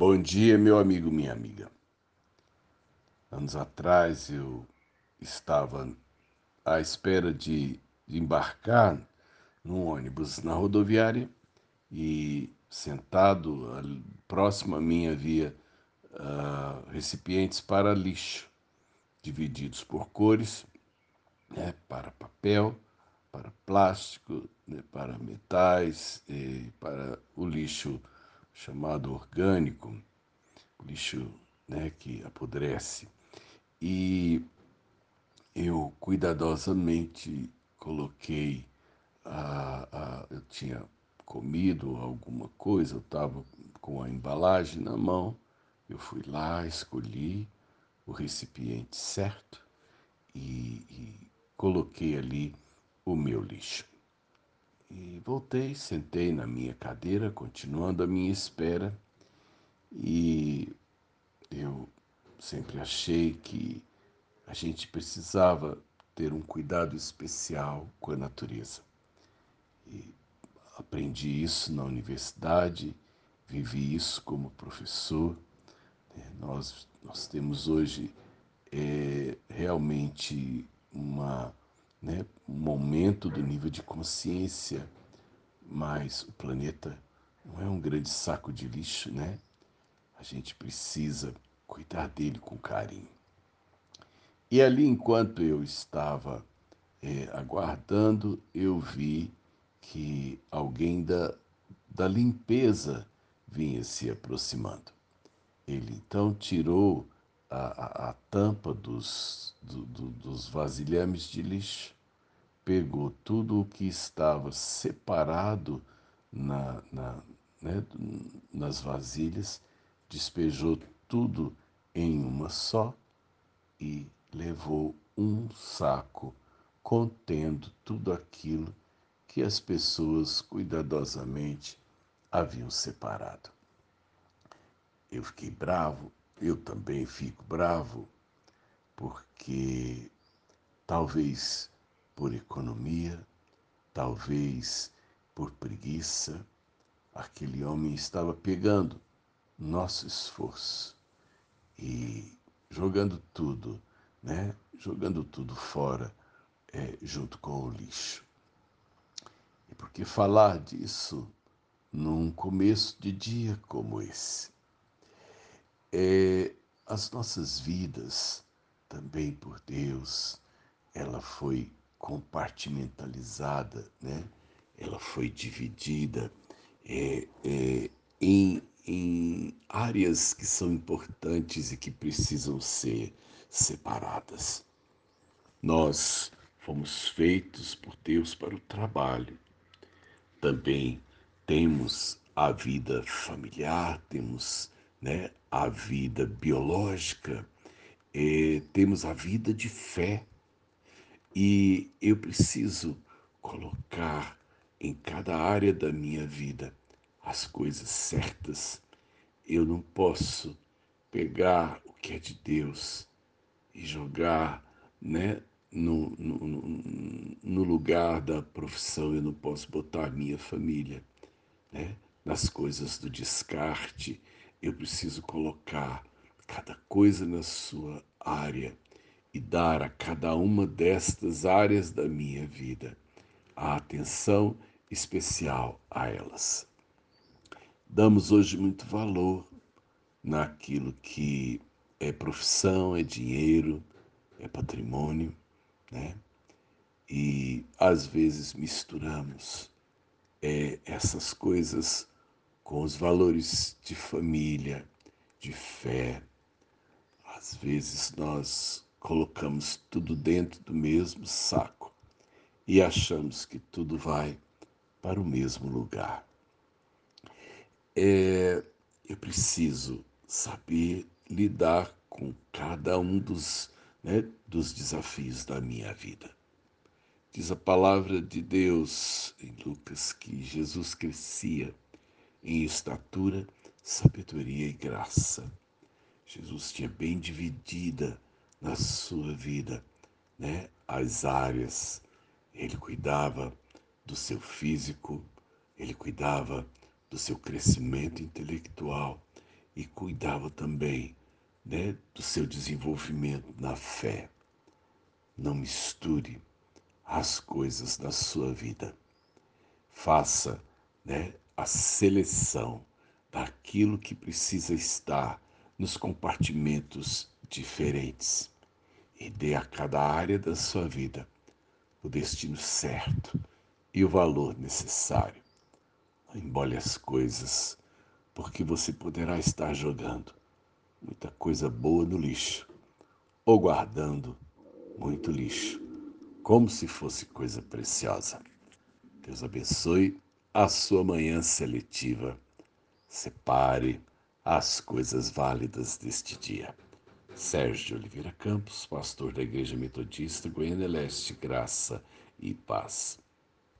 Bom dia, meu amigo, minha amiga. Anos atrás eu estava à espera de, embarcar num ônibus na rodoviária e sentado próximo a mim havia uh, recipientes para lixo, divididos por cores, né, para papel, para plástico, né, para metais, e para o lixo chamado orgânico, lixo né, que apodrece. E eu cuidadosamente coloquei, a, a, eu tinha comido alguma coisa, eu estava com a embalagem na mão, eu fui lá, escolhi o recipiente certo e, e coloquei ali o meu lixo. E voltei, sentei na minha cadeira, continuando a minha espera, e eu sempre achei que a gente precisava ter um cuidado especial com a natureza. E aprendi isso na universidade, vivi isso como professor. Né? Nós, nós temos hoje é, realmente uma né, um aumento do nível de consciência, mas o planeta não é um grande saco de lixo, né? A gente precisa cuidar dele com carinho. E ali, enquanto eu estava é, aguardando, eu vi que alguém da, da limpeza vinha se aproximando. Ele então tirou a, a, tampa dos, do, do, dos vasilhames de lixo, pegou tudo o que estava separado na, na, né, nas vasilhas, despejou tudo em uma só e levou um saco contendo tudo aquilo que as pessoas cuidadosamente haviam separado. Eu fiquei bravo, eu também fico bravo, porque talvez por economia, talvez por preguiça, aquele homem estava pegando nosso esforço e jogando tudo, né? Jogando tudo fora, é, junto com o lixo. E por que falar disso num começo de dia como esse? As nossas vidas, também por Deus, ela foi compartimentalizada, né? ela foi dividida é, é, em, em áreas que são importantes e que precisam ser separadas. Nós fomos feitos por Deus para o trabalho. Também temos a vida familiar, temos né, a vida biológica, eh, temos a vida de fé. E eu preciso colocar em cada área da minha vida as coisas certas. Eu não posso pegar o que é de Deus e jogar né, no, no, no lugar da profissão. Eu não posso botar a minha família né, nas coisas do descarte eu preciso colocar cada coisa na sua área e dar a cada uma destas áreas da minha vida a atenção especial a elas. Damos hoje muito valor naquilo que é profissão, é dinheiro, é patrimônio, né? E às vezes misturamos é, essas coisas com os valores de família, de fé. Às vezes nós colocamos tudo dentro do mesmo saco e achamos que tudo vai para o mesmo lugar. É, eu preciso saber lidar com cada um dos, né, dos desafios da minha vida. Diz a palavra de Deus em Lucas que Jesus crescia em estatura, sabedoria e graça. Jesus tinha bem dividida na sua vida, né, as áreas. Ele cuidava do seu físico, ele cuidava do seu crescimento intelectual, e cuidava também né, do seu desenvolvimento na fé. Não misture as coisas da sua vida. Faça né, a seleção daquilo que precisa estar nos compartimentos diferentes e dê a cada área da sua vida o destino certo e o valor necessário. Não embole as coisas, porque você poderá estar jogando muita coisa boa no lixo ou guardando muito lixo, como se fosse coisa preciosa. Deus abençoe a sua manhã seletiva. Separe as coisas válidas deste dia. Sérgio Oliveira Campos, pastor da Igreja Metodista Goiânia Leste, graça e paz.